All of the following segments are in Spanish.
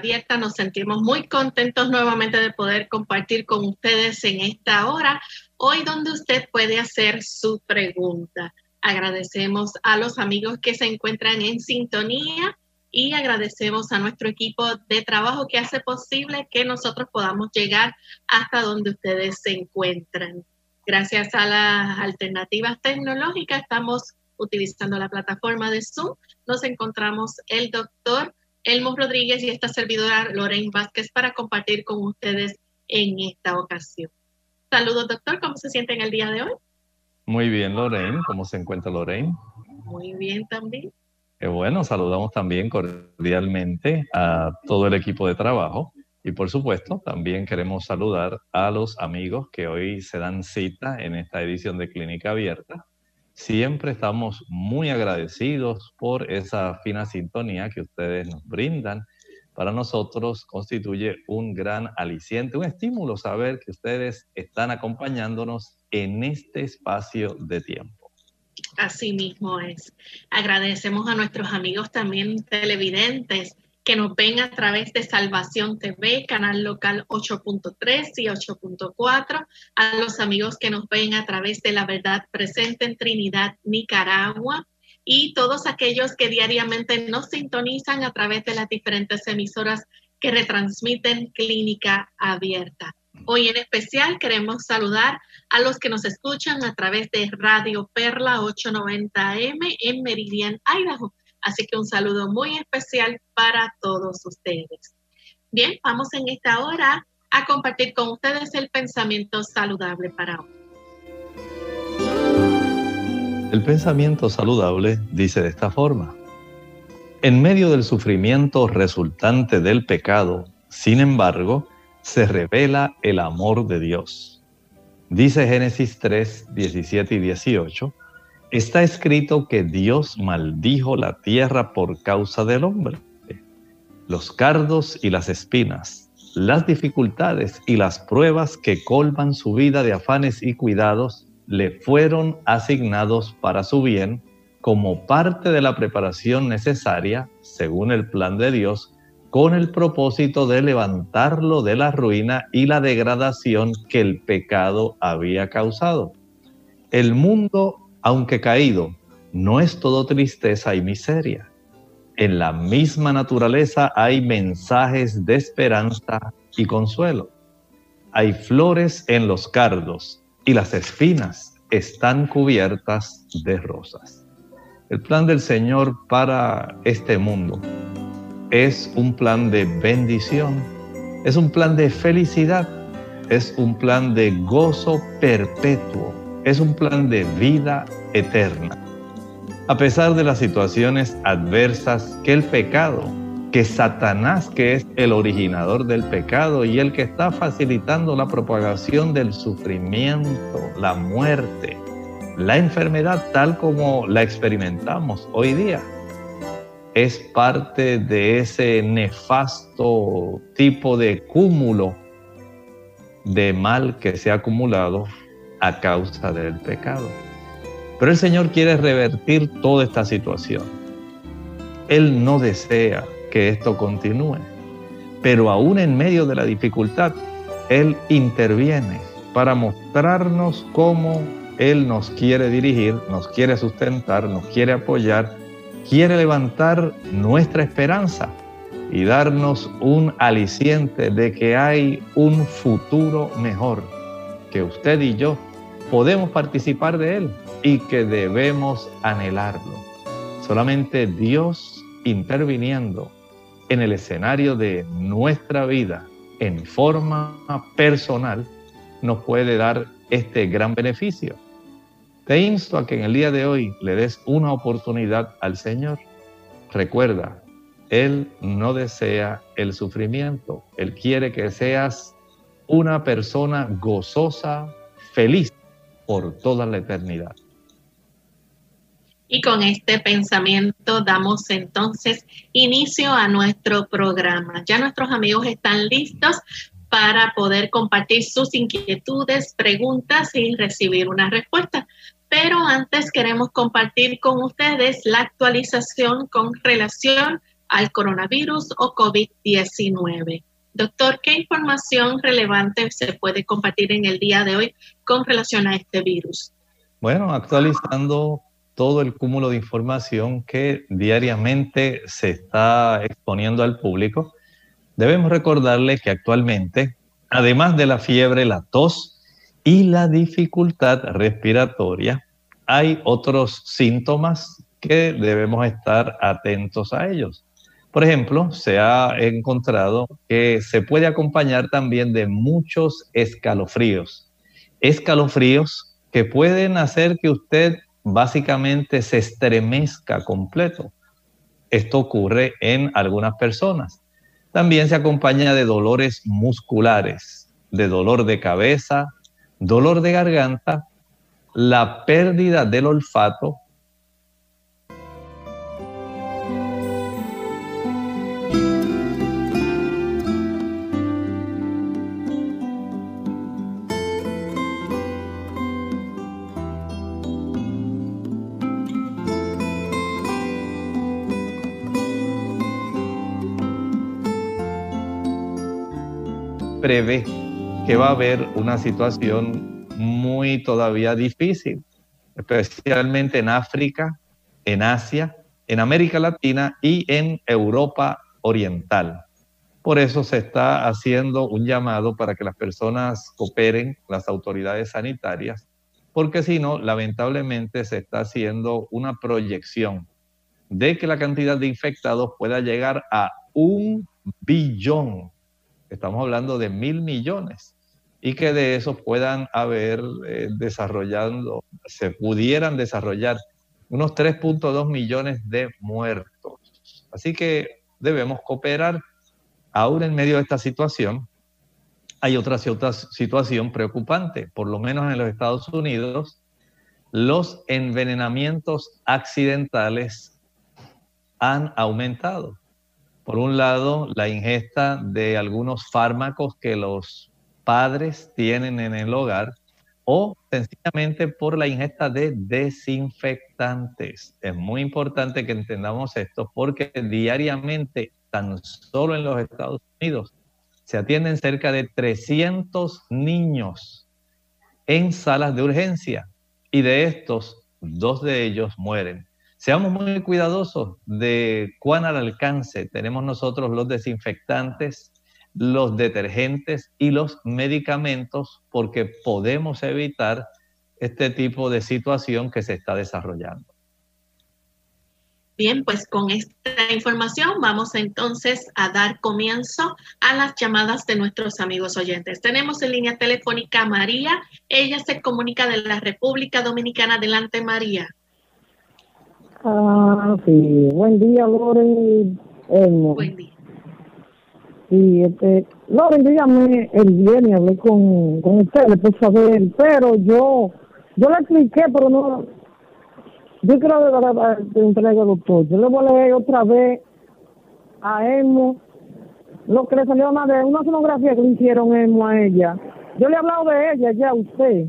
Abierta. Nos sentimos muy contentos nuevamente de poder compartir con ustedes en esta hora, hoy donde usted puede hacer su pregunta. Agradecemos a los amigos que se encuentran en sintonía y agradecemos a nuestro equipo de trabajo que hace posible que nosotros podamos llegar hasta donde ustedes se encuentran. Gracias a las alternativas tecnológicas estamos utilizando la plataforma de Zoom. Nos encontramos el doctor Elmo Rodríguez y esta servidora Lorraine Vázquez para compartir con ustedes en esta ocasión. Saludos, doctor. ¿Cómo se siente en el día de hoy? Muy bien, Lorraine. ¿Cómo se encuentra Lorraine? Muy bien también. Bueno, saludamos también cordialmente a todo el equipo de trabajo y por supuesto también queremos saludar a los amigos que hoy se dan cita en esta edición de Clínica Abierta Siempre estamos muy agradecidos por esa fina sintonía que ustedes nos brindan. Para nosotros constituye un gran aliciente, un estímulo saber que ustedes están acompañándonos en este espacio de tiempo. Así mismo es. Agradecemos a nuestros amigos también televidentes que nos ven a través de Salvación TV, canal local 8.3 y 8.4, a los amigos que nos ven a través de La Verdad Presente en Trinidad, Nicaragua, y todos aquellos que diariamente nos sintonizan a través de las diferentes emisoras que retransmiten Clínica Abierta. Hoy en especial queremos saludar a los que nos escuchan a través de Radio Perla 890M en Meridian, Idaho Así que un saludo muy especial para todos ustedes. Bien, vamos en esta hora a compartir con ustedes el pensamiento saludable para hoy. El pensamiento saludable dice de esta forma. En medio del sufrimiento resultante del pecado, sin embargo, se revela el amor de Dios. Dice Génesis 3, 17 y 18 está escrito que Dios maldijo la tierra por causa del hombre. Los cardos y las espinas, las dificultades y las pruebas que colman su vida de afanes y cuidados le fueron asignados para su bien como parte de la preparación necesaria, según el plan de Dios, con el propósito de levantarlo de la ruina y la degradación que el pecado había causado. El mundo aunque caído, no es todo tristeza y miseria. En la misma naturaleza hay mensajes de esperanza y consuelo. Hay flores en los cardos y las espinas están cubiertas de rosas. El plan del Señor para este mundo es un plan de bendición, es un plan de felicidad, es un plan de gozo perpetuo es un plan de vida eterna. A pesar de las situaciones adversas que el pecado, que Satanás, que es el originador del pecado y el que está facilitando la propagación del sufrimiento, la muerte, la enfermedad tal como la experimentamos hoy día, es parte de ese nefasto tipo de cúmulo de mal que se ha acumulado a causa del pecado. Pero el Señor quiere revertir toda esta situación. Él no desea que esto continúe, pero aún en medio de la dificultad, Él interviene para mostrarnos cómo Él nos quiere dirigir, nos quiere sustentar, nos quiere apoyar, quiere levantar nuestra esperanza y darnos un aliciente de que hay un futuro mejor, que usted y yo podemos participar de él y que debemos anhelarlo. Solamente Dios interviniendo en el escenario de nuestra vida en forma personal nos puede dar este gran beneficio. Te insto a que en el día de hoy le des una oportunidad al Señor. Recuerda, Él no desea el sufrimiento. Él quiere que seas una persona gozosa, feliz por toda la eternidad. Y con este pensamiento damos entonces inicio a nuestro programa. Ya nuestros amigos están listos para poder compartir sus inquietudes, preguntas y recibir una respuesta. Pero antes queremos compartir con ustedes la actualización con relación al coronavirus o COVID-19. Doctor, ¿qué información relevante se puede compartir en el día de hoy con relación a este virus? Bueno, actualizando todo el cúmulo de información que diariamente se está exponiendo al público, debemos recordarle que actualmente, además de la fiebre, la tos y la dificultad respiratoria, hay otros síntomas que debemos estar atentos a ellos. Por ejemplo, se ha encontrado que se puede acompañar también de muchos escalofríos. Escalofríos que pueden hacer que usted básicamente se estremezca completo. Esto ocurre en algunas personas. También se acompaña de dolores musculares, de dolor de cabeza, dolor de garganta, la pérdida del olfato prevé que va a haber una situación muy todavía difícil, especialmente en África, en Asia, en América Latina y en Europa Oriental. Por eso se está haciendo un llamado para que las personas cooperen, las autoridades sanitarias, porque si no, lamentablemente se está haciendo una proyección de que la cantidad de infectados pueda llegar a un billón estamos hablando de mil millones, y que de esos puedan haber eh, desarrollando, se pudieran desarrollar unos 3.2 millones de muertos. Así que debemos cooperar. Aún en medio de esta situación, hay otra situación preocupante, por lo menos en los Estados Unidos, los envenenamientos accidentales han aumentado. Por un lado, la ingesta de algunos fármacos que los padres tienen en el hogar o sencillamente por la ingesta de desinfectantes. Es muy importante que entendamos esto porque diariamente, tan solo en los Estados Unidos, se atienden cerca de 300 niños en salas de urgencia y de estos, dos de ellos mueren. Seamos muy cuidadosos de cuán al alcance tenemos nosotros los desinfectantes, los detergentes y los medicamentos porque podemos evitar este tipo de situación que se está desarrollando. Bien, pues con esta información vamos entonces a dar comienzo a las llamadas de nuestros amigos oyentes. Tenemos en línea telefónica a María. Ella se comunica de la República Dominicana. Adelante, María. Ah, sí. Buen día, Loren. Buen día. Sí, este, Loren, dígame, el viernes hablé con, con ustedes por saber, pero yo, yo le expliqué, pero no, yo quiero de entrega doctor. Yo le voy a leer otra vez a Emo lo que le salió una de una sonografía que le hicieron Emo a ella. Yo le he hablado de ella ya a usted,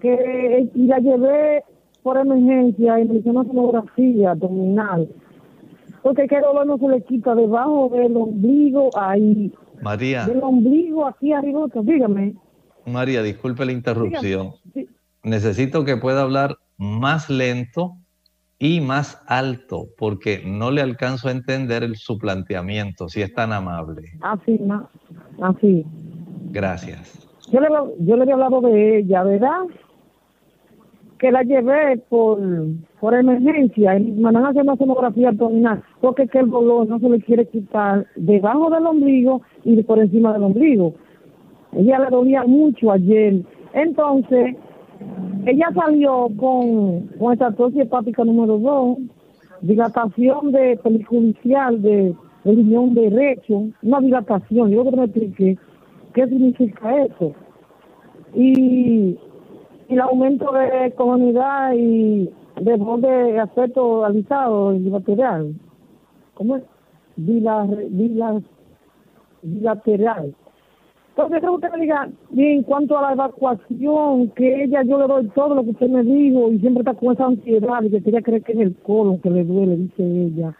que y la llevé por emergencia y me hizo una tomografía abdominal. Porque que dolor no se le quita debajo del ombligo, ahí María. Del ombligo aquí arriba, dígame. María, disculpe la interrupción. Necesito que pueda hablar más lento y más alto, porque no le alcanzo a entender su planteamiento, si es tan amable. Así, así. Gracias. Yo le, yo le había hablado de ella, ¿verdad? Que la llevé por, por emergencia y me van a hacer una sonografía abdominal, porque que el dolor no se le quiere quitar debajo del ombligo y por encima del ombligo. Ella le dolía mucho ayer. Entonces, ella salió con, con estatus hepática número 2, dilatación de peliculicial de, riñón derecho, una dilatación. Yo creo que me expliqué qué significa eso. Y, el aumento de comunidad y de borde aspecto alisado y material. ¿Cómo es? Bilateral. Entonces, que me diga, en cuanto a la evacuación, que ella yo le doy todo lo que usted me dijo y siempre está con esa ansiedad y que ella cree que es el colon que le duele, dice ella.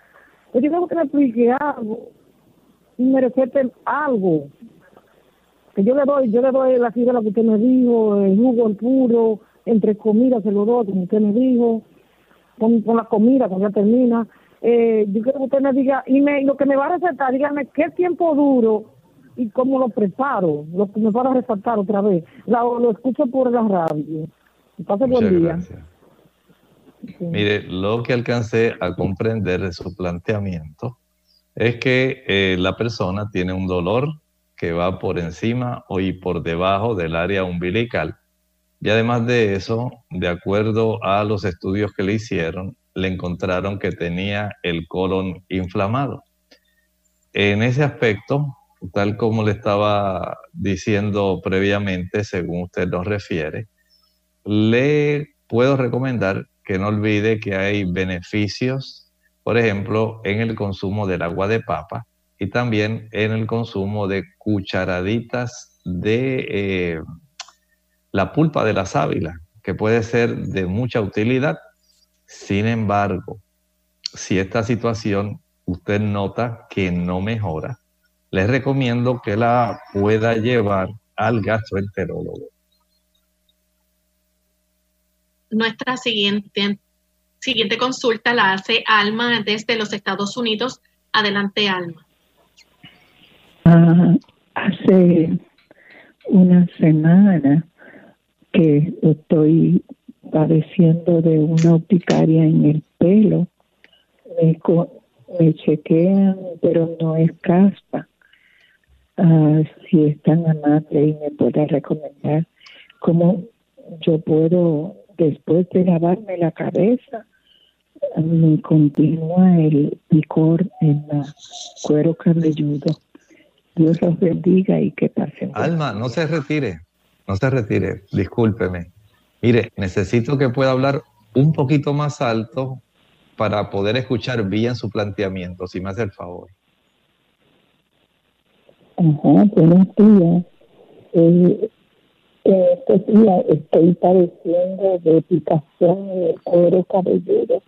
Pues yo creo que me explique algo y me respete algo. Que yo le doy, yo le doy la fibra que usted me dijo, el jugo, el puro, entre comidas se lo doy, como usted me dijo, con, con la comida cuando ya termina. Eh, yo quiero que usted me diga, y me, lo que me va a recetar, dígame qué tiempo duro y cómo lo preparo, lo que me van a resaltar otra vez. lo escucho por la radio. Pase buen día. Mire, lo que alcancé a comprender de su planteamiento es que eh, la persona tiene un dolor que va por encima o y por debajo del área umbilical. Y además de eso, de acuerdo a los estudios que le hicieron, le encontraron que tenía el colon inflamado. En ese aspecto, tal como le estaba diciendo previamente, según usted nos refiere, le puedo recomendar que no olvide que hay beneficios, por ejemplo, en el consumo del agua de papa y también en el consumo de cucharaditas de eh, la pulpa de la sábila, que puede ser de mucha utilidad. Sin embargo, si esta situación usted nota que no mejora, les recomiendo que la pueda llevar al gastroenterólogo. Nuestra siguiente, siguiente consulta la hace Alma desde los Estados Unidos. Adelante, Alma. Ah, hace una semana que estoy padeciendo de una urticaria en el pelo. Me, chequean, pero no es caspa. Ah, si es tan amable y me pueda recomendar cómo yo puedo, después de lavarme la cabeza, me continúa el picor en el cuero cabelludo. Dios los bendiga y que pasen. Alma, no se retire, no se retire, discúlpeme. Mire, necesito que pueda hablar un poquito más alto para poder escuchar bien su planteamiento, si me hace el favor. Ajá, buenos días. Eh, este día estoy padeciendo de en el cuero cabelludo.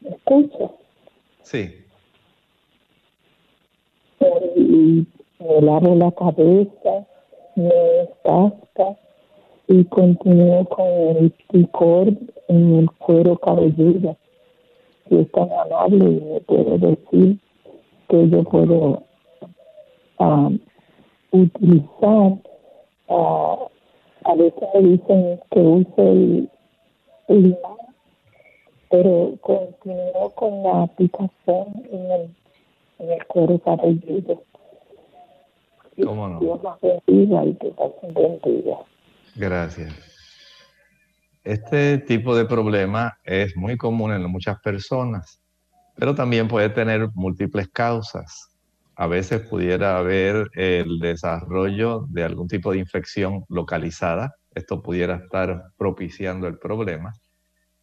¿Me escucha? Sí. Y me lavo la cabeza, me descasca y continúo con el picor en el cuero cabelludo. Si es tan amable y me puede decir que yo puedo utilizar, a veces me dicen que use el, limón, pero continúo con la aplicación en el, en el cuero cabelludo. ¿Cómo no? Dios los bendiga y que pasen buen día. Gracias. Este tipo de problema es muy común en muchas personas, pero también puede tener múltiples causas a veces pudiera haber el desarrollo de algún tipo de infección localizada. Esto pudiera estar propiciando el problema.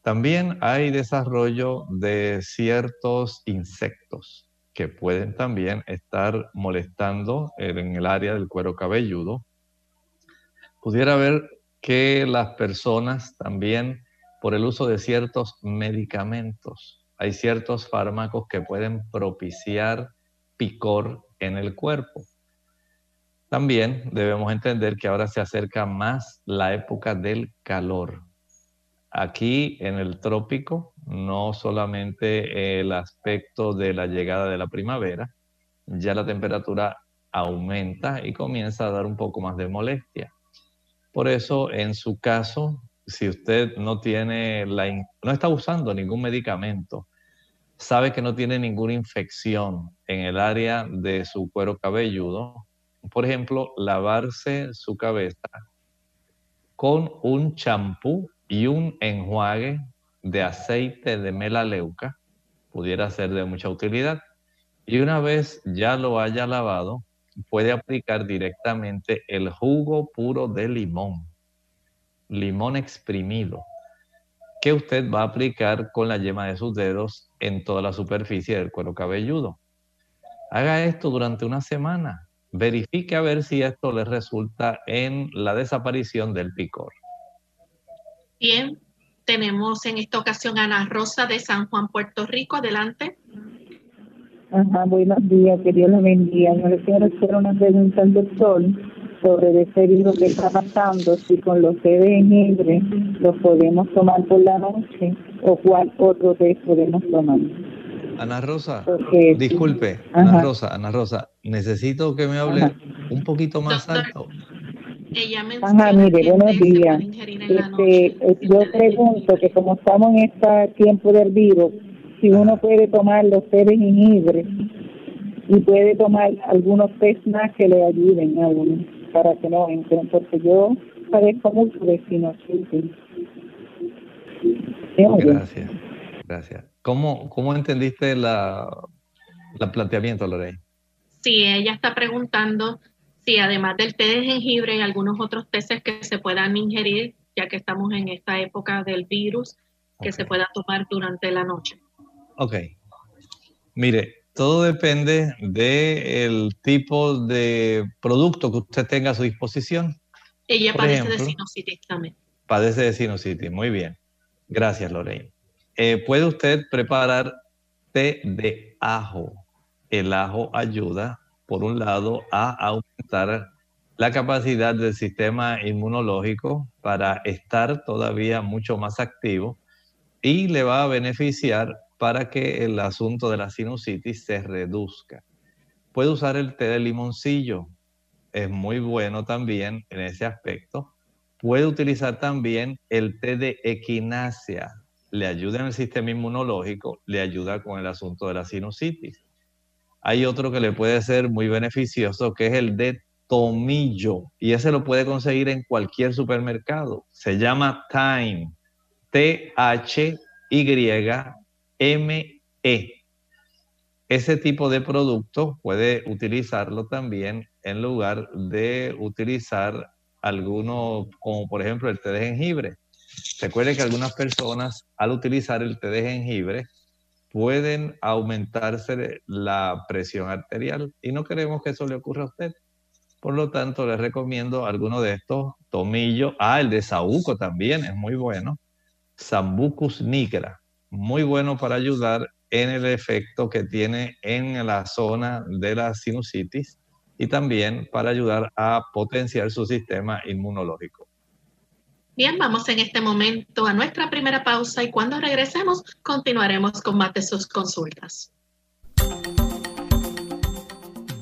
También hay desarrollo de ciertos insectos que pueden también estar molestando en el área del cuero cabelludo. Pudiera haber que las personas también, por el uso de ciertos medicamentos, hay ciertos fármacos que pueden propiciar picor en el cuerpo. También debemos entender que ahora se acerca más la época del calor. Aquí en el trópico, no solamente el aspecto de la llegada de la primavera, ya la temperatura aumenta y comienza a dar un poco más de molestia. Por eso, en su caso, si usted no tiene la, no está usando ningún medicamento, sabe que no tiene ninguna infección en el área de su cuero cabelludo, por ejemplo, lavarse su cabeza con un champú y un enjuague de aceite de melaleuca pudiera ser de mucha utilidad. Y una vez ya lo haya lavado, puede aplicar directamente el jugo puro de limón, limón exprimido, que usted va a aplicar con la yema de sus dedos en toda la superficie del cuero cabelludo. Haga esto durante una semana. Verifique a ver si esto le resulta en la desaparición del picor. Bien, tenemos en esta ocasión a Ana Rosa de San Juan, Puerto Rico. Adelante. Ajá, buenos días, que Dios la bendiga. Yo le quiero hacer una pregunta al doctor sobre ese virus que está pasando, si con los té de jengibre los podemos tomar por la noche o cuál otro té podemos tomar. Ana Rosa, disculpe, Ana Rosa, Ana Rosa, necesito que me hable un poquito más alto. Ella Ajá, mire, buenos días. Este, yo pregunto que como estamos en este tiempo del virus, si uno puede tomar los té de jengibre y puede tomar algunos té más que le ayuden a uno para que no entren, porque yo padezco mucho de sinusitis. Gracias, gracias. ¿Cómo, cómo entendiste la, el planteamiento, Lorey? Sí, ella está preguntando Sí, además del té de jengibre y algunos otros teces que se puedan ingerir, ya que estamos en esta época del virus, que se pueda tomar durante la noche. Ok. Mire, todo depende del tipo de producto que usted tenga a su disposición. Ella padece de sinusitis también. Padece de sinusitis, muy bien. Gracias, Lorraine. Eh, puede usted preparar té de ajo. El ajo ayuda por un lado, a aumentar la capacidad del sistema inmunológico para estar todavía mucho más activo y le va a beneficiar para que el asunto de la sinusitis se reduzca. Puede usar el té de limoncillo, es muy bueno también en ese aspecto. Puede utilizar también el té de equinacia, le ayuda en el sistema inmunológico, le ayuda con el asunto de la sinusitis. Hay otro que le puede ser muy beneficioso, que es el de tomillo, y ese lo puede conseguir en cualquier supermercado. Se llama Time, T-H-Y-M-E. Ese tipo de producto puede utilizarlo también en lugar de utilizar alguno, como por ejemplo el té de jengibre. Recuerde que algunas personas al utilizar el té de jengibre pueden aumentarse la presión arterial y no queremos que eso le ocurra a usted. Por lo tanto, les recomiendo alguno de estos, tomillo, ah, el de saúco también es muy bueno, Sambucus nigra, muy bueno para ayudar en el efecto que tiene en la zona de la sinusitis y también para ayudar a potenciar su sistema inmunológico. Bien, vamos en este momento a nuestra primera pausa y cuando regresemos continuaremos con más de sus consultas.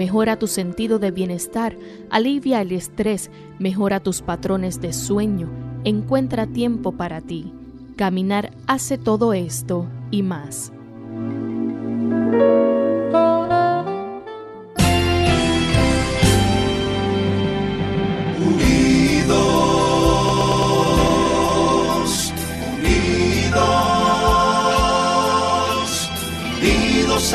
Mejora tu sentido de bienestar, alivia el estrés, mejora tus patrones de sueño, encuentra tiempo para ti. Caminar hace todo esto y más. Unidos, unidos, unidos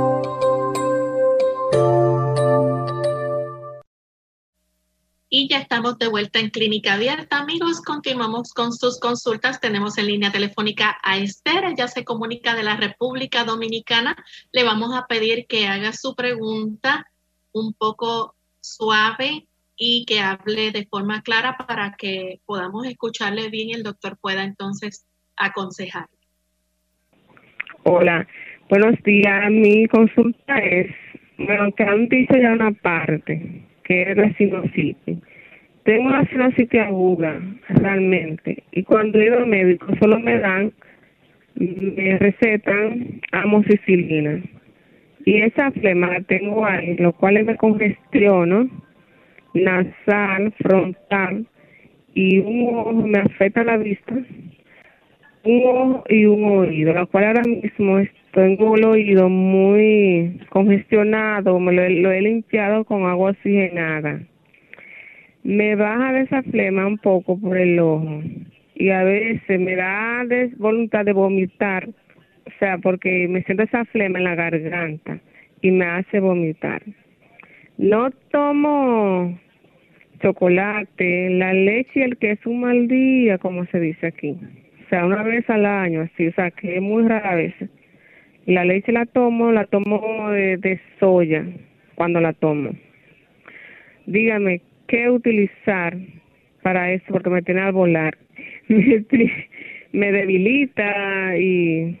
Y ya estamos de vuelta en Clínica Abierta. Amigos, continuamos con sus consultas. Tenemos en línea telefónica a Esther. Ella se comunica de la República Dominicana. Le vamos a pedir que haga su pregunta un poco suave y que hable de forma clara para que podamos escucharle bien y el doctor pueda entonces aconsejar. Hola, buenos días. Mi consulta es, bueno, que han dicho ya una parte, que es la sinusitis. Tengo una sinusitis aguda, realmente, y cuando he ido al médico solo me dan, me recetan amoxicilina. Y esa flema la tengo ahí, lo cual me congestiono nasal, frontal, y un ojo me afecta la vista, ojo y un oído, lo cual ahora mismo tengo el oído muy congestionado, me lo, he limpiado con agua oxigenada. Me baja de esa flema un poco por el ojo y a veces me da voluntad de vomitar, o sea, porque me siento esa flema en la garganta y me hace vomitar. No tomo chocolate, la leche y el queso un como se dice aquí. Sea, una vez al año, así, o sea, que es muy rara vez. La leche la tomo, la tomo de, soya cuando la tomo. Dígame, ¿qué utilizar para eso? Porque me tiene al volar. Me, debilita y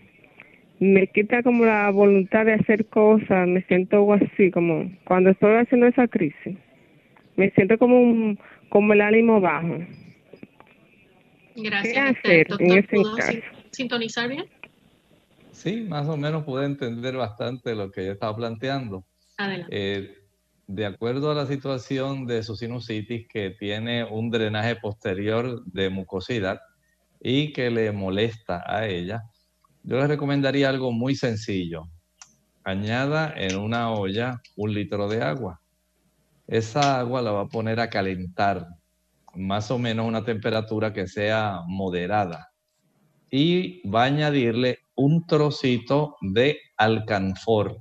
me quita como la voluntad de hacer cosas, me siento así, como cuando estoy haciendo esa crisis, me siento como un, como el ánimo bajo. Gracias. ¿Qué Esther. hacer Doctor, en ese ¿pudo sintonizar bien? Sí, más o menos pude entender bastante lo que yo estaba planteando. Adelante. Eh, de acuerdo a la situación de su sinusitis, que tiene un drenaje posterior de mucosidad y que le molesta a ella, yo le recomendaría algo muy sencillo. Añada en una olla un litro de agua. Esa agua la va a poner a calentar, más o menos una temperatura que sea moderada. Y va a añadirle un trocito de alcanfor.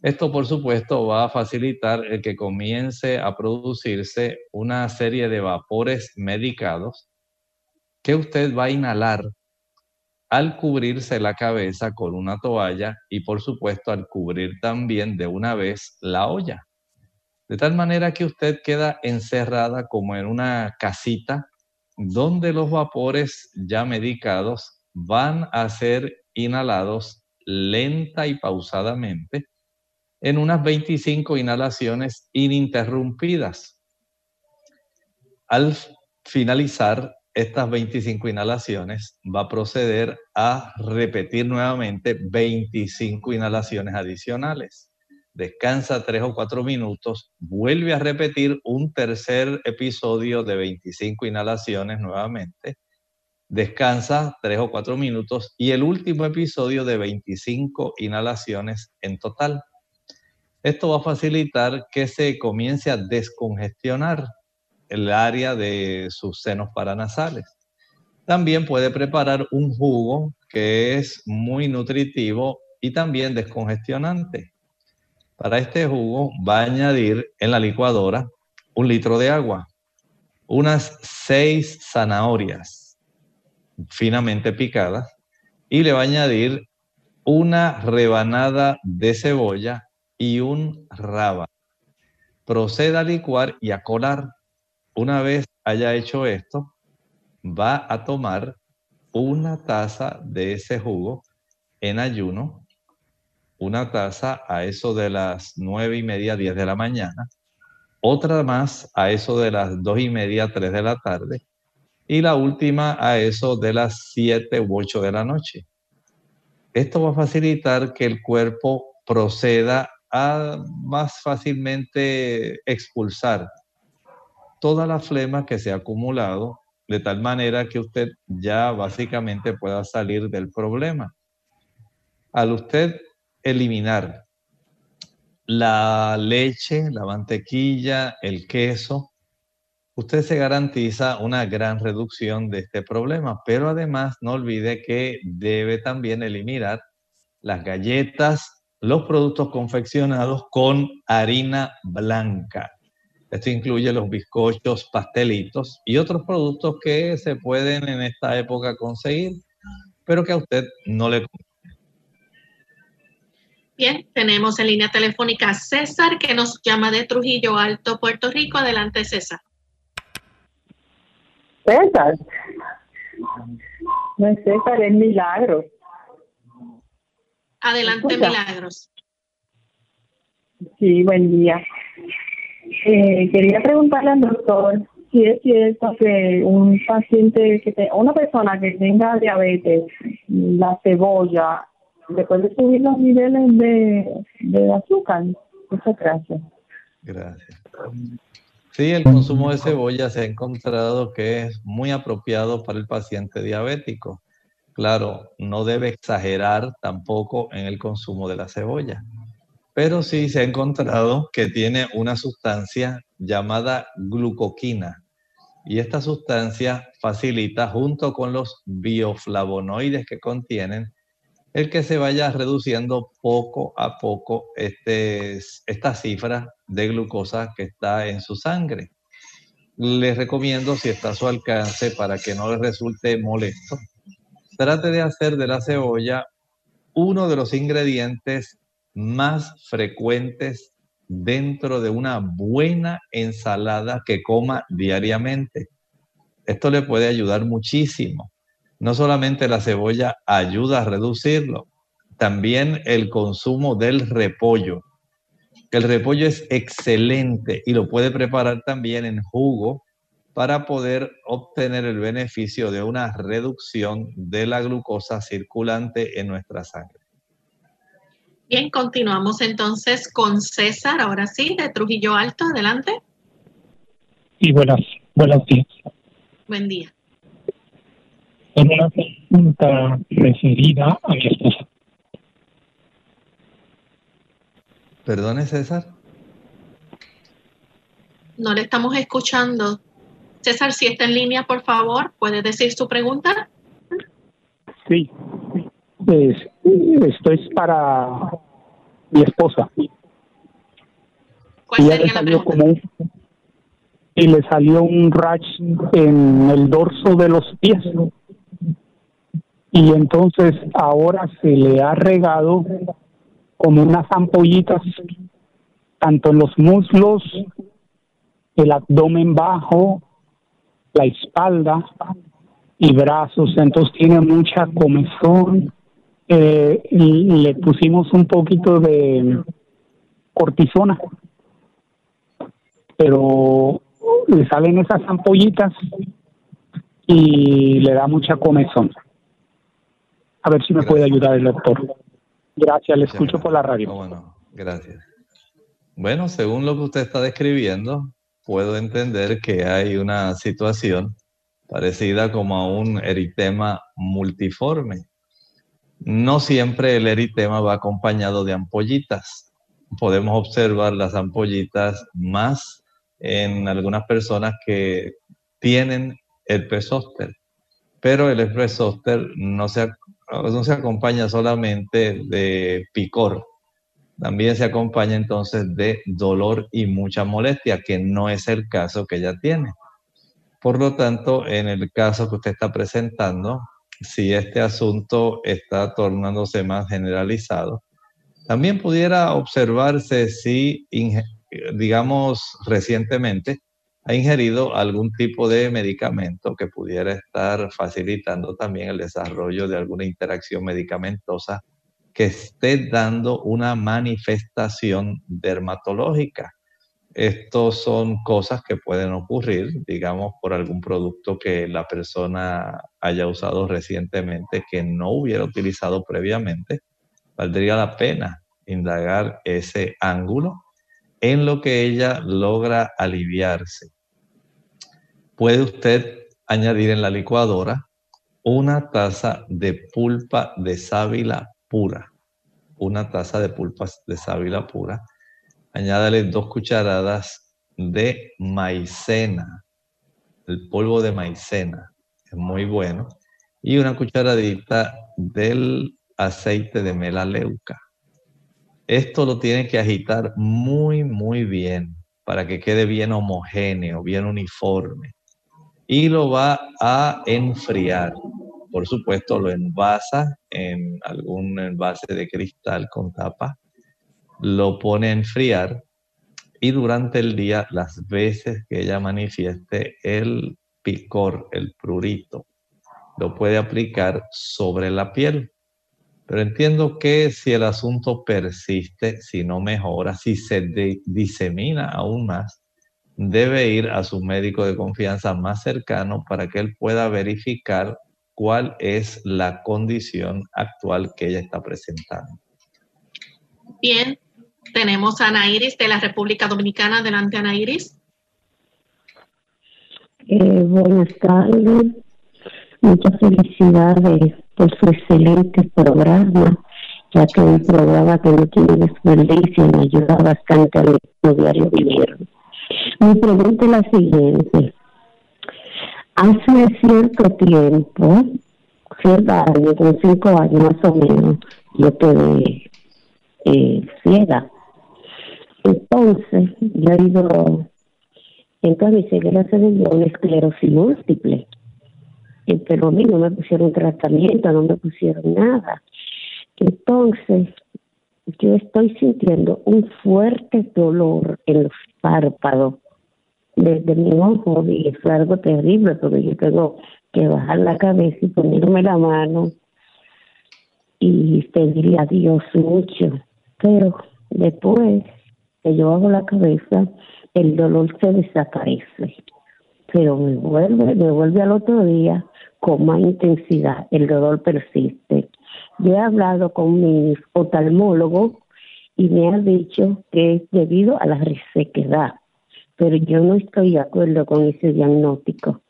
Esto, por supuesto, va a facilitar el que comience a producirse una serie de vapores medicados que usted va a inhalar al cubrirse la cabeza con una toalla y, por supuesto, al cubrir también de una vez la olla. De tal manera que usted queda encerrada como en una casita donde los vapores ya medicados van a ser inhalados lenta y pausadamente en unas 25 inhalaciones ininterrumpidas. Al finalizar estas 25 inhalaciones, va a proceder a repetir nuevamente 25 inhalaciones adicionales. Descansa tres o cuatro minutos, vuelve a repetir un tercer episodio de 25 inhalaciones nuevamente descansa tres o cuatro minutos y el último episodio de 25 inhalaciones en total. Esto va a facilitar que se comience a descongestionar el área de sus senos paranasales. También puede preparar un jugo que es muy nutritivo y también descongestionante. Para este jugo va a añadir en la licuadora un litro de agua, unas seis zanahorias finamente picadas y le va a añadir una rebanada de cebolla y un raba. Proceda a licuar y a colar. Una vez haya hecho esto, va a tomar una taza de ese jugo en ayuno, una taza a eso de las nueve y media, diez de la mañana, otra más a eso de las dos y media, tres de la tarde, y la última a eso de las siete u ocho de la noche. Esto va a facilitar que el cuerpo proceda a más fácilmente expulsar toda la flema que se ha acumulado, de tal manera que usted ya básicamente pueda salir del problema. Al usted eliminar la leche, la mantequilla, el queso, usted se garantiza una gran reducción de este problema, pero además no olvide que debe también eliminar las galletas, los productos confeccionados con harina blanca. Esto incluye los bizcochos, pastelitos y otros productos que se pueden en esta época conseguir, pero que a usted no le Bien, tenemos en línea telefónica a César que nos llama de Trujillo Alto, Puerto Rico. Adelante, César. César. No es César, es Milagro. Adelante, Milagros. Sí, buen día. Eh, quería preguntarle al doctor si es cierto que un paciente, que una persona que tenga diabetes, la cebolla, le puede subir los niveles de, de azúcar. Muchas gracias. Gracias. Sí, el consumo de cebolla se ha encontrado que es muy apropiado para el paciente diabético. Claro, no debe exagerar tampoco en el consumo de la cebolla, pero sí se ha encontrado que tiene una sustancia llamada glucoquina y esta sustancia facilita junto con los bioflavonoides que contienen el que se vaya reduciendo poco a poco este, esta cifra de glucosa que está en su sangre. Les recomiendo, si está a su alcance, para que no les resulte molesto, trate de hacer de la cebolla uno de los ingredientes más frecuentes dentro de una buena ensalada que coma diariamente. Esto le puede ayudar muchísimo. No solamente la cebolla ayuda a reducirlo, también el consumo del repollo. El repollo es excelente y lo puede preparar también en jugo para poder obtener el beneficio de una reducción de la glucosa circulante en nuestra sangre. Bien, continuamos entonces con César, ahora sí, de Trujillo Alto, adelante. Sí, buenas, buenos días. Buen día. Una pregunta referida a mi esposa. Perdone, César. No le estamos escuchando. César, si está en línea, por favor, ¿puede decir su pregunta? Sí, esto es para mi esposa. ¿Cuál sería la pregunta? y le salió un rash en el dorso de los pies. Y entonces ahora se le ha regado como unas ampollitas tanto en los muslos, el abdomen bajo la espalda y brazos, entonces tiene mucha comezón. Eh, y le pusimos un poquito de cortisona, pero le salen esas ampollitas y le da mucha comezón. A ver si me puede ayudar el doctor. Gracias, le escucho por la radio. Bueno, gracias. Bueno, según lo que usted está describiendo, puedo entender que hay una situación parecida como a un eritema multiforme. No siempre el eritema va acompañado de ampollitas. Podemos observar las ampollitas más en algunas personas que tienen el zóster, pero el herpes no se, no se acompaña solamente de picor, también se acompaña entonces de dolor y mucha molestia, que no es el caso que ella tiene. Por lo tanto, en el caso que usted está presentando, si este asunto está tornándose más generalizado, también pudiera observarse si, digamos, recientemente ha ingerido algún tipo de medicamento que pudiera estar facilitando también el desarrollo de alguna interacción medicamentosa que esté dando una manifestación dermatológica. Estos son cosas que pueden ocurrir, digamos, por algún producto que la persona haya usado recientemente que no hubiera utilizado previamente. Valdría la pena indagar ese ángulo en lo que ella logra aliviarse. Puede usted añadir en la licuadora una taza de pulpa de sábila pura, una taza de pulpas de sábila pura, añádale dos cucharadas de maicena, el polvo de maicena, es muy bueno, y una cucharadita del aceite de melaleuca. Esto lo tiene que agitar muy, muy bien para que quede bien homogéneo, bien uniforme. Y lo va a enfriar por supuesto, lo envasa en algún envase de cristal con tapa, lo pone a enfriar y durante el día, las veces que ella manifieste el picor, el prurito, lo puede aplicar sobre la piel. Pero entiendo que si el asunto persiste, si no mejora, si se disemina aún más, debe ir a su médico de confianza más cercano para que él pueda verificar cuál es la condición actual que ella está presentando. Bien, tenemos a Ana Iris de la República Dominicana. Adelante, Ana Iris. Eh, buenas tardes. Muchas felicidades por su excelente programa, ya que un programa que no tiene desperdicio me ayuda bastante al diario vivir. Mi pregunta es la siguiente. Hace cierto tiempo, cierta año, con cinco años más o menos, yo quedé eh, ciega. Entonces, yo he ido, entonces mi ceguera se una esclerosis múltiple. Pero a mí no me pusieron tratamiento, no me pusieron nada. Entonces, yo estoy sintiendo un fuerte dolor en los párpados desde mi ojo y fue algo terrible porque yo tengo que bajar la cabeza y ponerme la mano y pedirle a Dios mucho. Pero después que yo hago la cabeza, el dolor se desaparece. Pero me vuelve, me vuelve al otro día con más intensidad. El dolor persiste. Yo he hablado con mi oftalmólogo y me ha dicho que es debido a la resequedad pero yo no estoy de acuerdo con ese diagnóstico.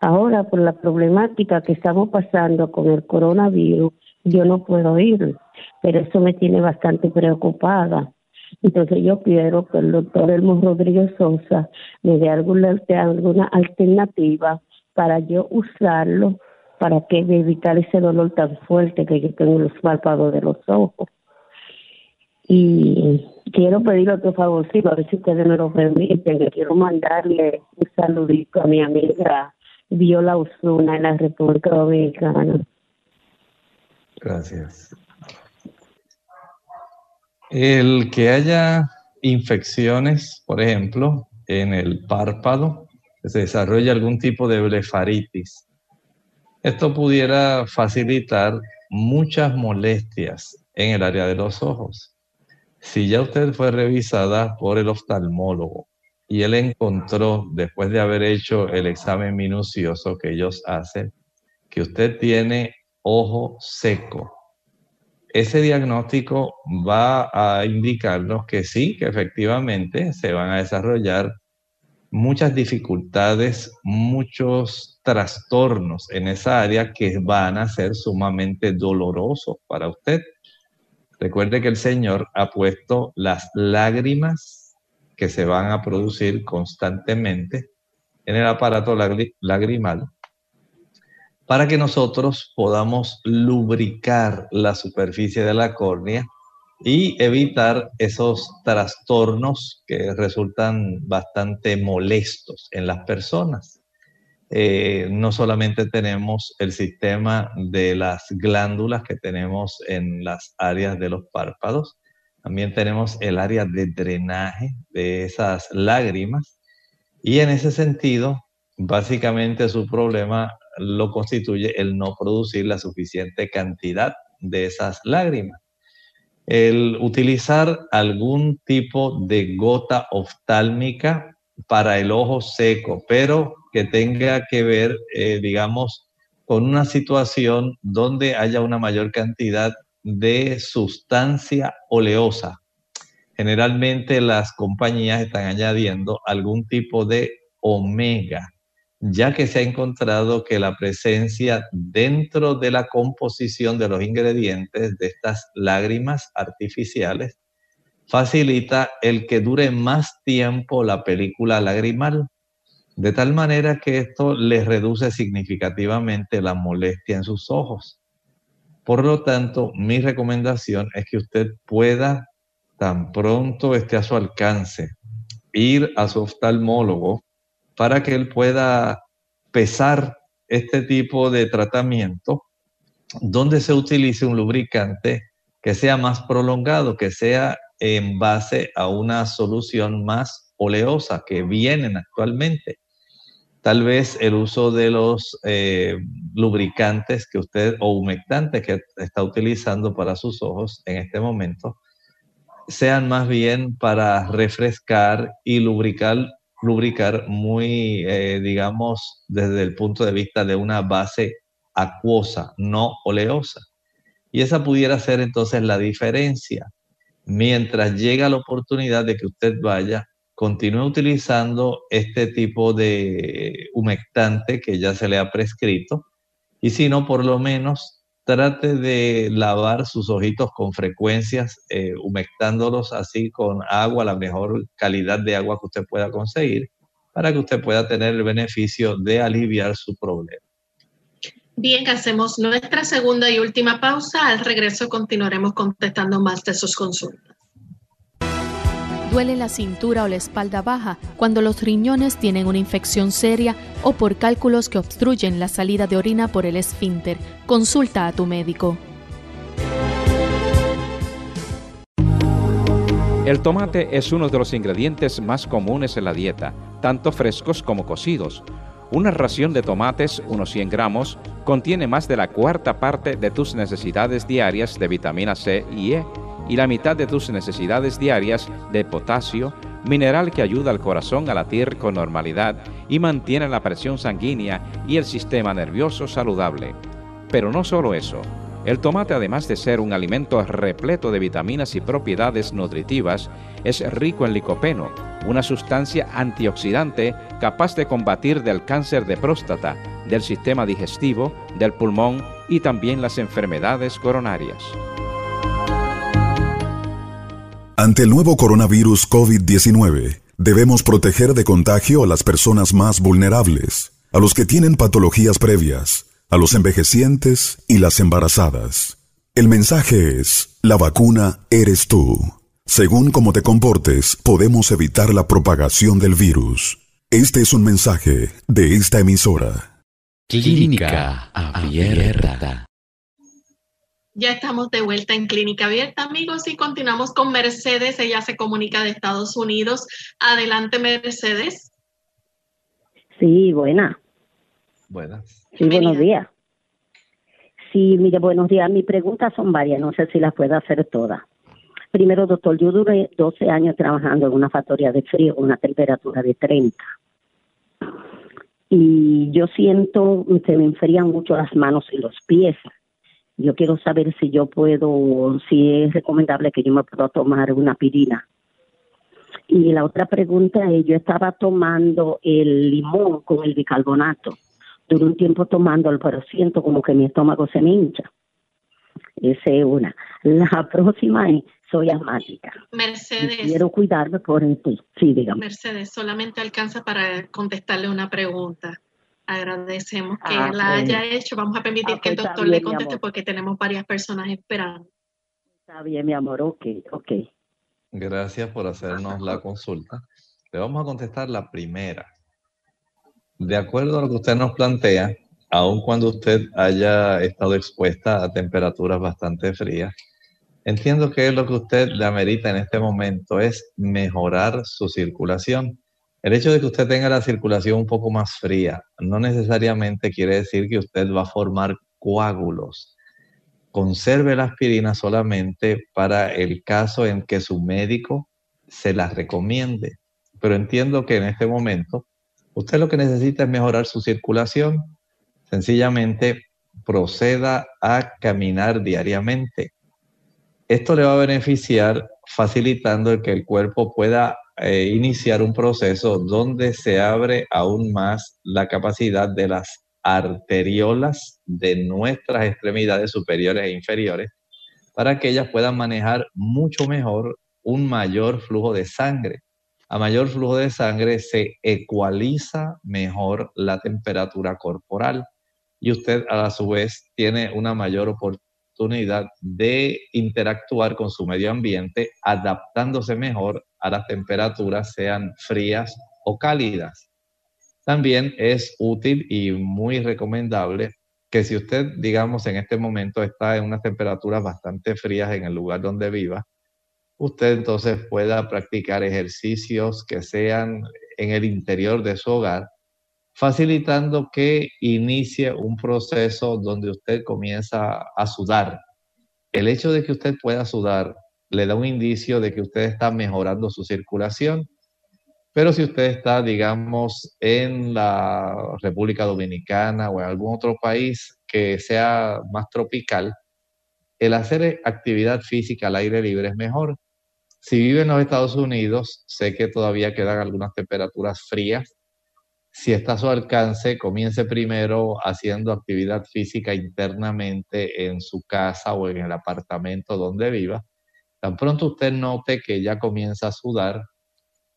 Ahora, por la problemática que estamos pasando con el coronavirus, yo no puedo ir, pero eso me tiene bastante preocupada. Entonces yo quiero que el doctor Elmo Rodríguez Sosa me dé alguna, alternativa para yo usarlo para que evitar ese dolor tan fuerte que yo tengo en los párpados de los ojos. Y quiero pedir otro favorcito, a ver si ustedes me lo permiten, quiero mandarle un saludito a mi amiga Viola Osuna en la República Dominicana. Gracias. El que haya infecciones, por ejemplo, en el párpado, se desarrolle algún tipo de blefaritis, esto pudiera facilitar muchas molestias en el área de los ojos. Si ya usted fue revisada por el oftalmólogo y él encontró, después de haber hecho el examen minucioso que ellos hacen, que usted tiene ojo seco, ese diagnóstico va a indicarnos que sí, que efectivamente se van a desarrollar muchas dificultades, muchos trastornos en esa área que van a ser sumamente dolorosos para usted. Recuerde que el Señor ha puesto las lágrimas que se van a producir constantemente en el aparato lagrimal para que nosotros podamos lubricar la superficie de la córnea y evitar esos trastornos que resultan bastante molestos en las personas. Eh, no solamente tenemos el sistema de las glándulas que tenemos en las áreas de los párpados, también tenemos el área de drenaje de esas lágrimas. Y en ese sentido, básicamente su problema lo constituye el no producir la suficiente cantidad de esas lágrimas. El utilizar algún tipo de gota oftálmica para el ojo seco, pero que tenga que ver, eh, digamos, con una situación donde haya una mayor cantidad de sustancia oleosa. Generalmente las compañías están añadiendo algún tipo de omega ya que se ha encontrado que la presencia dentro de la composición de los ingredientes de estas lágrimas artificiales facilita el que dure más tiempo la película lagrimal, de tal manera que esto les reduce significativamente la molestia en sus ojos. Por lo tanto, mi recomendación es que usted pueda, tan pronto esté a su alcance, ir a su oftalmólogo para que él pueda pesar este tipo de tratamiento donde se utilice un lubricante que sea más prolongado, que sea en base a una solución más oleosa que vienen actualmente. Tal vez el uso de los eh, lubricantes que usted o humectantes que está utilizando para sus ojos en este momento sean más bien para refrescar y lubricar lubricar muy, eh, digamos, desde el punto de vista de una base acuosa, no oleosa. Y esa pudiera ser entonces la diferencia. Mientras llega la oportunidad de que usted vaya, continúe utilizando este tipo de humectante que ya se le ha prescrito. Y si no, por lo menos trate de lavar sus ojitos con frecuencias, eh, humectándolos así con agua, la mejor calidad de agua que usted pueda conseguir, para que usted pueda tener el beneficio de aliviar su problema. Bien, hacemos nuestra segunda y última pausa. Al regreso continuaremos contestando más de sus consultas. Duele la cintura o la espalda baja cuando los riñones tienen una infección seria o por cálculos que obstruyen la salida de orina por el esfínter. Consulta a tu médico. El tomate es uno de los ingredientes más comunes en la dieta, tanto frescos como cocidos. Una ración de tomates, unos 100 gramos, contiene más de la cuarta parte de tus necesidades diarias de vitamina C y E y la mitad de tus necesidades diarias de potasio, mineral que ayuda al corazón a latir con normalidad y mantiene la presión sanguínea y el sistema nervioso saludable. Pero no solo eso. El tomate, además de ser un alimento repleto de vitaminas y propiedades nutritivas, es rico en licopeno, una sustancia antioxidante capaz de combatir del cáncer de próstata, del sistema digestivo, del pulmón y también las enfermedades coronarias. Ante el nuevo coronavirus COVID-19, debemos proteger de contagio a las personas más vulnerables, a los que tienen patologías previas, a los envejecientes y las embarazadas. El mensaje es, la vacuna eres tú. Según cómo te comportes, podemos evitar la propagación del virus. Este es un mensaje de esta emisora. Clínica Abierta. Ya estamos de vuelta en Clínica Abierta, amigos, y continuamos con Mercedes. Ella se comunica de Estados Unidos. Adelante, Mercedes. Sí, buena. Buenas. Sí, buenos días. Sí, mire, buenos días. Mis preguntas son varias, no sé si las puedo hacer todas. Primero, doctor, yo duré 12 años trabajando en una factoría de frío con una temperatura de 30. Y yo siento que me enfrían mucho las manos y los pies yo quiero saber si yo puedo, si es recomendable que yo me pueda tomar una pirina. Y la otra pregunta es, yo estaba tomando el limón con el bicarbonato. Duré un tiempo tomándolo, pero siento como que mi estómago se me hincha. Esa es una. La próxima es, soy asmática. Mercedes. quiero cuidarme por ti. Sí, dígame. Mercedes, solamente alcanza para contestarle una pregunta. Agradecemos que Ah, la haya hecho. Vamos a permitir Ah, que el pues doctor bien, le conteste porque tenemos varias personas esperando. Está bien, mi amor, ok, ok. Gracias por hacernos la consulta. Le vamos a contestar la primera. De acuerdo a lo que usted nos plantea, aun cuando usted haya estado expuesta a temperaturas bastante frías, entiendo que lo que usted le amerita en este momento es mejorar su circulación. El hecho de que usted tenga la circulación un poco más fría no necesariamente quiere decir que usted va a formar coágulos conserve la aspirina solamente para el caso en que su médico se la recomiende. Pero entiendo que en este momento usted lo que necesita es mejorar su circulación. Sencillamente proceda a caminar diariamente. Esto le va a beneficiar facilitando que el cuerpo pueda eh, iniciar un proceso donde se abre aún más la capacidad de las arteriolas de nuestras extremidades superiores e inferiores para que ellas puedan manejar mucho mejor un mayor flujo de sangre. A mayor flujo de sangre se ecualiza mejor la temperatura corporal y usted a su vez tiene una mayor oportunidad de interactuar con su medio ambiente adaptándose mejor a las temperaturas, sean frías o cálidas. También es útil y muy recomendable que si usted, digamos, en este momento está en unas temperaturas bastante frías en el lugar donde viva, usted entonces pueda practicar ejercicios que sean en el interior de su hogar, facilitando que inicie un proceso donde usted comienza a sudar. El hecho de que usted pueda sudar le da un indicio de que usted está mejorando su circulación pero si usted está, digamos, en la República Dominicana o en algún otro país que sea más tropical, el hacer actividad física al aire libre es mejor. Si vive en los Estados Unidos, sé que todavía quedan algunas temperaturas frías. Si está a su alcance, comience primero haciendo actividad física internamente en su casa o en el apartamento donde viva. Tan pronto usted note que ya comienza a sudar,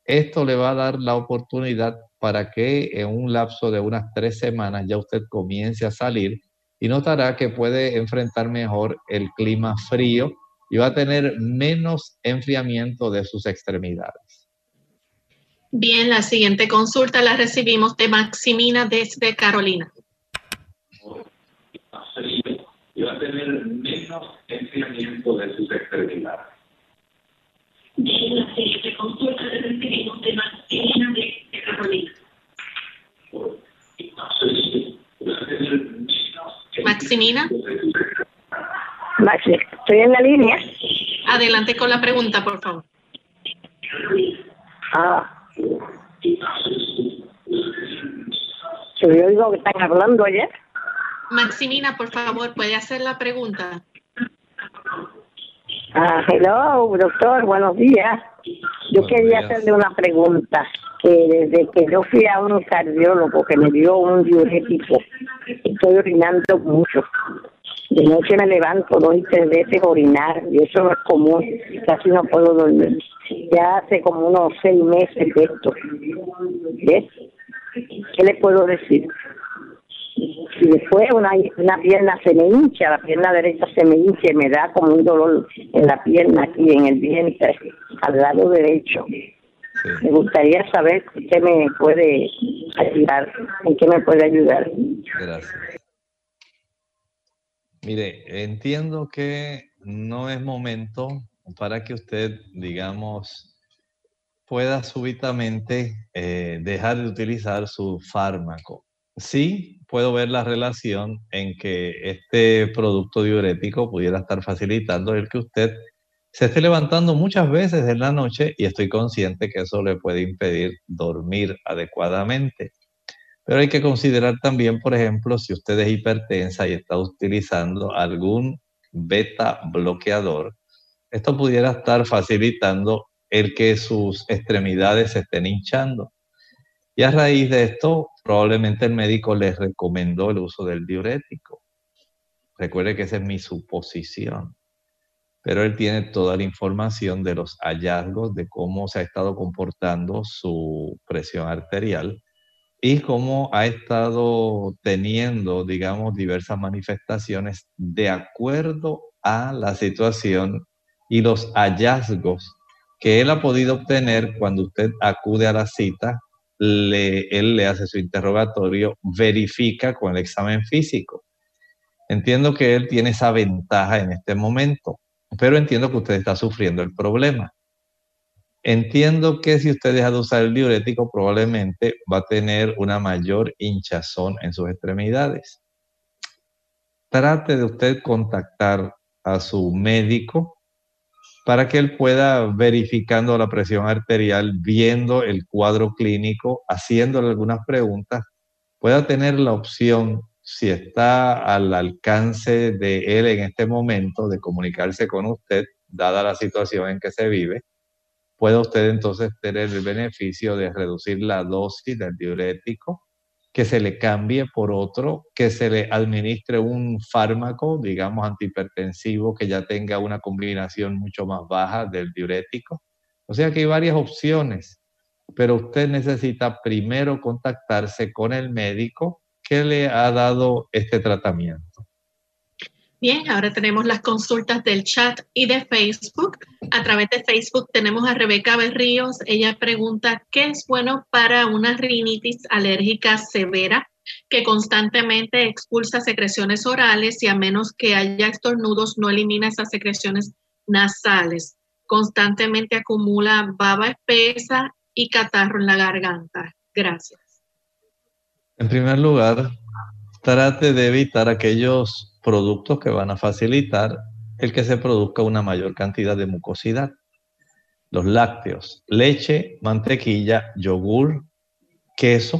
esto le va a dar la oportunidad para que en un lapso de unas tres semanas ya usted comience a salir y notará que puede enfrentar mejor el clima frío y va a tener menos enfriamiento de sus extremidades. Bien, la siguiente consulta la recibimos de Maximina desde Carolina. Y va a tener menos enfriamiento de sus extremidades. Bien, la siguiente consulta la recibimos de Maximina desde Carolina. Maximina, Maxi, estoy en la línea. adelante con la pregunta, por favor. Ah. Yo oigo que están hablando ayer. Maximina, por favor, puede hacer la pregunta. Ah, hello, doctor, buenos días. Yo Buenos quería días. hacerle una pregunta. Que desde que yo fui a un cardiólogo que me dio un diurético, estoy orinando mucho. De noche me levanto dos y tres veces a orinar y eso no es común. Casi no puedo dormir. Ya hace como unos seis meses de esto. ¿Ves? ¿Qué le puedo decir? Y después una, una pierna se me hincha, la pierna derecha se me hincha y me da como un dolor en la pierna aquí, en el vientre, al lado derecho. Me gustaría saber si usted me puede ayudar, en qué me puede ayudar. Gracias. Mire, entiendo que no es momento para que usted, digamos, pueda súbitamente eh, dejar de utilizar su fármaco. Sí, puedo ver la relación en que este producto diurético pudiera estar facilitando el que usted se esté levantando muchas veces en la noche y estoy consciente que eso le puede impedir dormir adecuadamente. Pero hay que considerar también, por ejemplo, si usted es hipertensa y está utilizando algún beta bloqueador, esto pudiera estar facilitando el que sus extremidades se estén hinchando. Y a raíz de esto, probablemente el médico les recomendó el uso del diurético. Recuerde que esa es mi suposición. Pero él tiene toda la información de los hallazgos, de cómo se ha estado comportando su presión arterial y cómo ha estado teniendo, digamos, diversas manifestaciones de acuerdo a la situación y los hallazgos que él ha podido obtener cuando usted acude a la cita, él le hace su interrogatorio, verifica con el examen físico. Entiendo que él tiene esa ventaja en este momento, pero entiendo que usted está sufriendo el problema. Entiendo que si usted deja de usar el diurético, probablemente va a tener una mayor hinchazón en sus extremidades. Trate de usted contactar a su médico para que él pueda verificando la presión arterial, viendo el cuadro clínico, haciéndole algunas preguntas, pueda tener la opción, si está al alcance de él en este momento, de comunicarse con usted, dada la situación en que se vive, pueda usted entonces tener el beneficio de reducir la dosis del diurético, que se le cambie por otro, que se le administre un fármaco, digamos, antihipertensivo, que ya tenga una combinación mucho más baja del diurético. O sea que hay varias opciones, pero usted necesita primero contactarse con el médico que le ha dado este tratamiento. Bien, ahora tenemos las consultas del chat y de Facebook. A través de Facebook tenemos a Rebeca Berríos. Ella pregunta, ¿qué es bueno para una rinitis alérgica severa que constantemente expulsa secreciones orales y a menos que haya estornudos no elimina esas secreciones nasales? Constantemente acumula baba espesa y catarro en la garganta. Gracias. En primer lugar, trate de evitar aquellos productos que van a facilitar el que se produzca una mayor cantidad de mucosidad. Los lácteos, leche, mantequilla, yogur, queso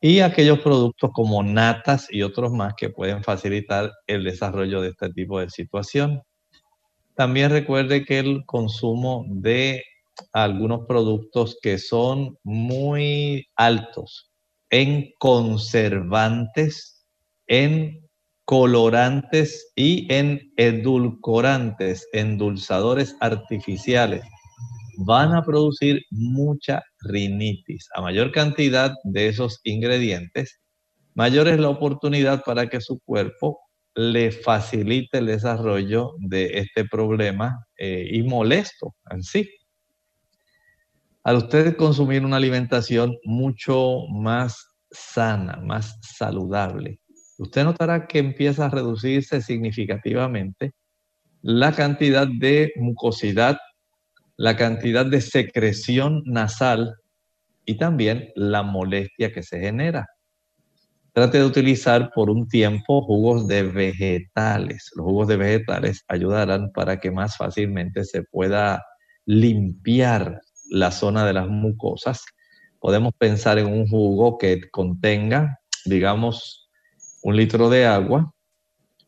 y aquellos productos como natas y otros más que pueden facilitar el desarrollo de este tipo de situación. También recuerde que el consumo de algunos productos que son muy altos en conservantes, en colorantes y en edulcorantes, endulzadores artificiales, van a producir mucha rinitis. A mayor cantidad de esos ingredientes, mayor es la oportunidad para que su cuerpo le facilite el desarrollo de este problema eh, y molesto en sí. Al usted consumir una alimentación mucho más sana, más saludable, usted notará que empieza a reducirse significativamente la cantidad de mucosidad, la cantidad de secreción nasal y también la molestia que se genera. Trate de utilizar por un tiempo jugos de vegetales. Los jugos de vegetales ayudarán para que más fácilmente se pueda limpiar la zona de las mucosas. Podemos pensar en un jugo que contenga, digamos, un litro de agua,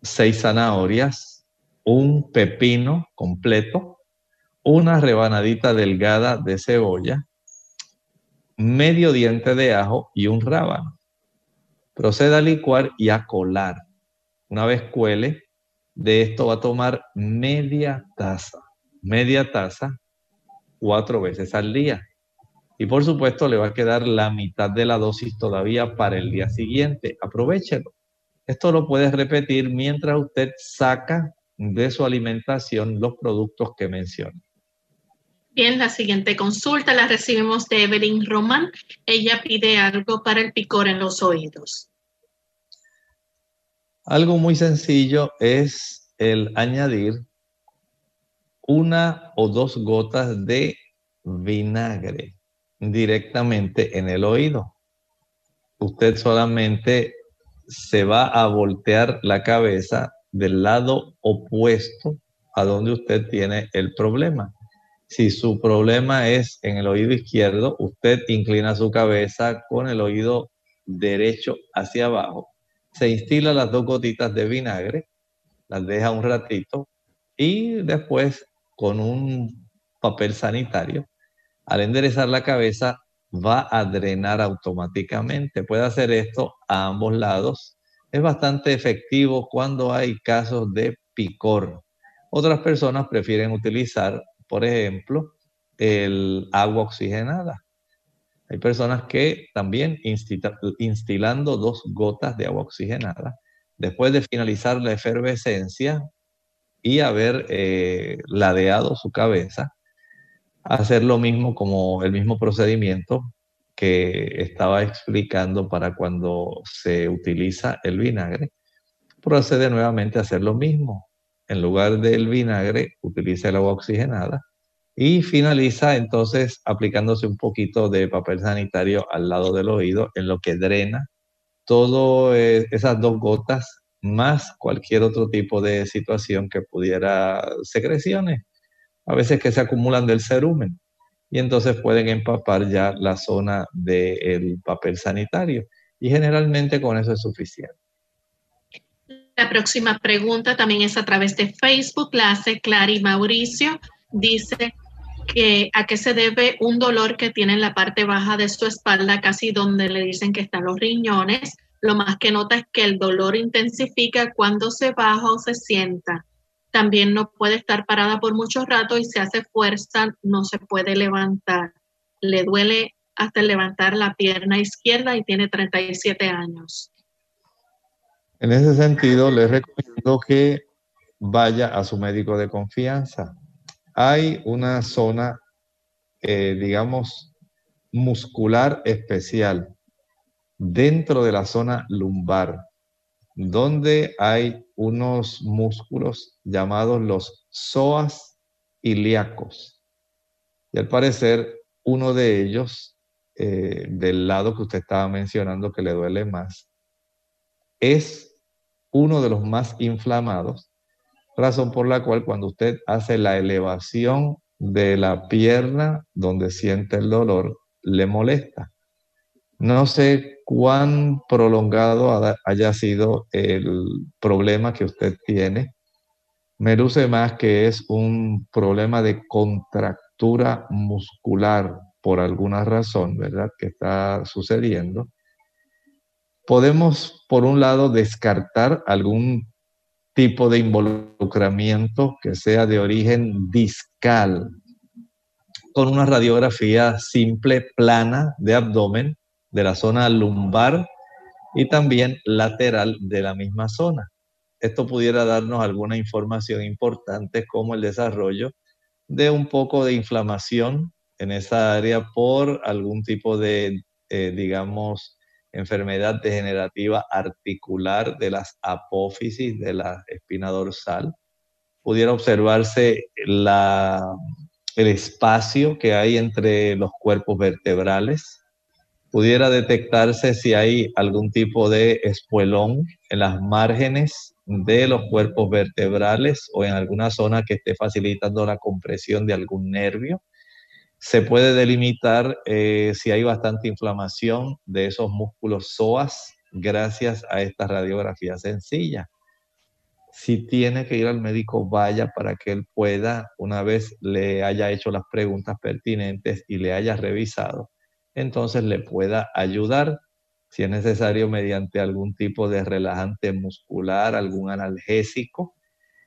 seis zanahorias, un pepino completo, una rebanadita delgada de cebolla, medio diente de ajo y un rábano. Proceda a licuar y a colar. Una vez cuele, de esto va a tomar media taza, media taza, cuatro veces al día. Y por supuesto le va a quedar la mitad de la dosis todavía para el día siguiente. Aprovechelo. Esto lo puedes repetir mientras usted saca de su alimentación los productos que menciona. Bien, la siguiente consulta la recibimos de Evelyn Román. Ella pide algo para el picor en los oídos. Algo muy sencillo es el añadir una o dos gotas de vinagre directamente en el oído. Usted solamente se va a voltear la cabeza del lado opuesto a donde usted tiene el problema. Si su problema es en el oído izquierdo, usted inclina su cabeza con el oído derecho hacia abajo. Se instila las dos gotitas de vinagre, las deja un ratito y después con un papel sanitario, al enderezar la cabeza va a drenar automáticamente. Puede hacer esto a ambos lados. Es bastante efectivo cuando hay casos de picor. Otras personas prefieren utilizar, por ejemplo, el agua oxigenada. Hay personas que también instilando dos gotas de agua oxigenada, después de finalizar la efervescencia y haber eh, ladeado su cabeza, hacer lo mismo como el mismo procedimiento que estaba explicando para cuando se utiliza el vinagre, procede nuevamente a hacer lo mismo. En lugar del vinagre, utiliza el agua oxigenada y finaliza entonces aplicándose un poquito de papel sanitario al lado del oído, en lo que drena todas eh, esas dos gotas más cualquier otro tipo de situación que pudiera secreciones, a veces que se acumulan del cerumen y entonces pueden empapar ya la zona del papel sanitario y generalmente con eso es suficiente. La próxima pregunta también es a través de Facebook, la hace Clary Mauricio. Dice, que a qué se debe un dolor que tiene en la parte baja de su espalda, casi donde le dicen que están los riñones. Lo más que nota es que el dolor intensifica cuando se baja o se sienta. También no puede estar parada por mucho rato y se hace fuerza, no se puede levantar. Le duele hasta levantar la pierna izquierda y tiene 37 años. En ese sentido, le recomiendo que vaya a su médico de confianza hay una zona, eh, digamos, muscular especial dentro de la zona lumbar, donde hay unos músculos llamados los psoas ilíacos. Y al parecer, uno de ellos, eh, del lado que usted estaba mencionando que le duele más, es uno de los más inflamados razón por la cual cuando usted hace la elevación de la pierna donde siente el dolor, le molesta. No sé cuán prolongado haya sido el problema que usted tiene. Me luce más que es un problema de contractura muscular por alguna razón, ¿verdad? Que está sucediendo. Podemos, por un lado, descartar algún tipo de involucramiento que sea de origen discal, con una radiografía simple, plana de abdomen, de la zona lumbar y también lateral de la misma zona. Esto pudiera darnos alguna información importante como el desarrollo de un poco de inflamación en esa área por algún tipo de, eh, digamos, enfermedad degenerativa articular de las apófisis de la espina dorsal. Pudiera observarse la, el espacio que hay entre los cuerpos vertebrales. Pudiera detectarse si hay algún tipo de espuelón en las márgenes de los cuerpos vertebrales o en alguna zona que esté facilitando la compresión de algún nervio se puede delimitar eh, si hay bastante inflamación de esos músculos psoas gracias a esta radiografía sencilla. Si tiene que ir al médico, vaya para que él pueda, una vez le haya hecho las preguntas pertinentes y le haya revisado, entonces le pueda ayudar si es necesario mediante algún tipo de relajante muscular, algún analgésico,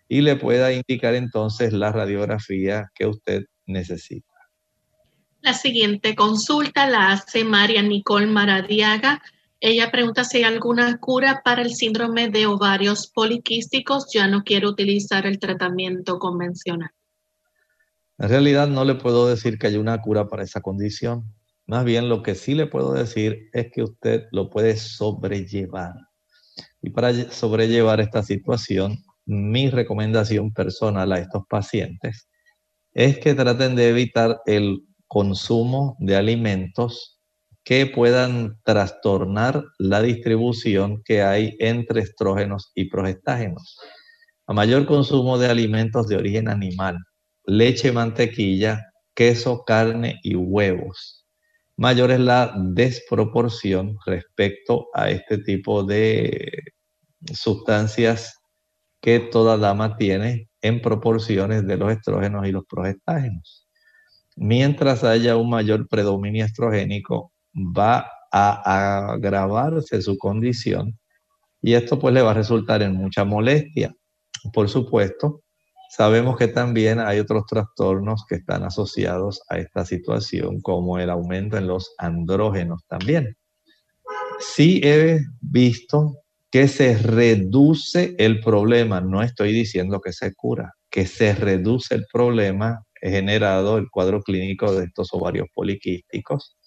y le pueda indicar entonces la radiografía que usted necesita. La siguiente consulta la hace María Nicole Maradiaga. Ella pregunta si hay alguna cura para el síndrome de ovarios poliquísticos. Ya no quiere utilizar el tratamiento convencional. En realidad no le puedo decir que hay una cura para esa condición. Más bien lo que sí le puedo decir es que usted lo puede sobrellevar. Y para sobrellevar esta situación, mi recomendación personal a estos pacientes es que traten de evitar el consumo de alimentos que puedan trastornar la distribución que hay entre estrógenos y progestágenos. A mayor consumo de alimentos de origen animal, leche, mantequilla, queso, carne y huevos, mayor es la desproporción respecto a este tipo de sustancias que toda dama tiene en proporciones de los estrógenos y los progestágenos. mientras haya un mayor predominio estrogénico, va a agravarse su condición y esto pues le va a resultar en mucha molestia. Por supuesto, sabemos que también hay otros trastornos que están asociados a esta situación, como el aumento en los andrógenos también. Sí he visto que se reduce el problema, no estoy diciendo que se cura, que se reduce el problema generado el cuadro clínico de estos ovarios poliquísticos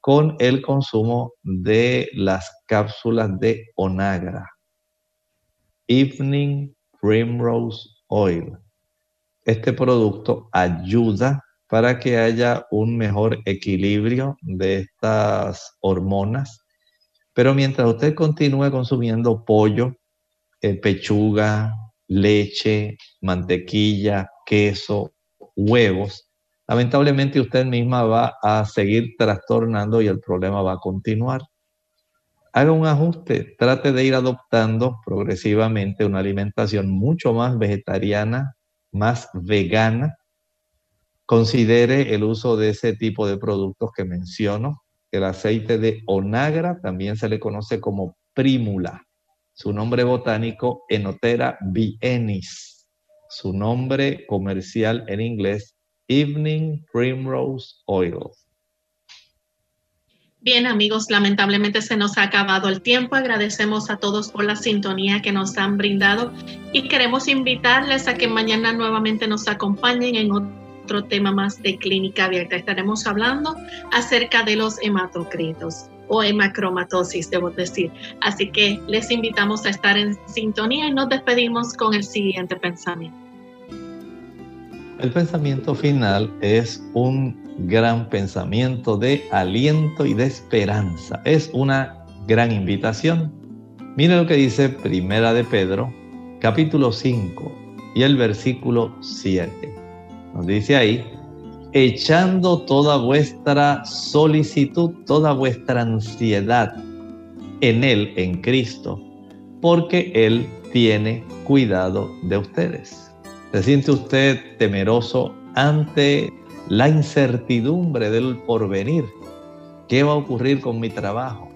con el consumo de las cápsulas de Onagra, Evening Primrose Oil. Este producto ayuda para que haya un mejor equilibrio de estas hormonas, pero mientras usted continúe consumiendo pollo, eh, pechuga, leche, mantequilla, queso, huevos, lamentablemente usted misma va a seguir trastornando y el problema va a continuar. Haga un ajuste, trate de ir adoptando progresivamente una alimentación mucho más vegetariana, más vegana. Considere el uso de ese tipo de productos que menciono. El aceite de onagra también se le conoce como prímula. Su nombre botánico, Enotera bienis. Su nombre comercial en inglés, Evening Primrose Oil. Bien amigos, lamentablemente se nos ha acabado el tiempo. Agradecemos a todos por la sintonía que nos han brindado y queremos invitarles a que mañana nuevamente nos acompañen en otro tema más de clínica abierta. Estaremos hablando acerca de los hematocritos o hemacromatosis, debo decir. Así que les invitamos a estar en sintonía y nos despedimos con el siguiente pensamiento. El pensamiento final es un gran pensamiento de aliento y de esperanza. Es una gran invitación. Mire lo que dice Primera de Pedro, capítulo 5 y el versículo 7. Nos dice ahí, echando toda vuestra solicitud, toda vuestra ansiedad en Él, en Cristo, porque Él tiene cuidado de ustedes. ¿Se siente usted temeroso ante la incertidumbre del porvenir? ¿Qué va a ocurrir con mi trabajo?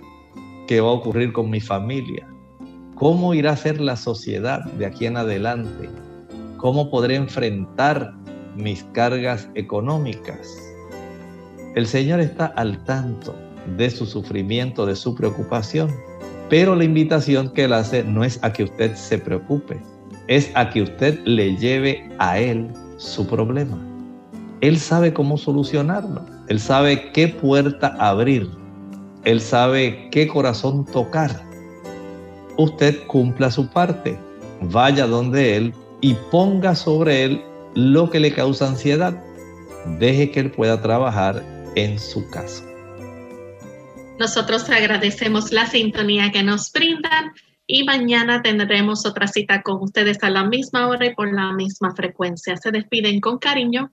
¿Qué va a ocurrir con mi familia? ¿Cómo irá a ser la sociedad de aquí en adelante? ¿Cómo podré enfrentar mis cargas económicas? El Señor está al tanto de su sufrimiento, de su preocupación, pero la invitación que Él hace no es a que usted se preocupe, es a que usted le lleve a Él su problema. Él sabe cómo solucionarlo. Él sabe qué puerta abrir. Él sabe qué corazón tocar. Usted cumpla su parte. Vaya donde Él y ponga sobre Él lo que le causa ansiedad. Deje que Él pueda trabajar en su caso. Nosotros agradecemos la sintonía que nos brindan y mañana tendremos otra cita con ustedes a la misma hora y por la misma frecuencia. Se despiden con cariño.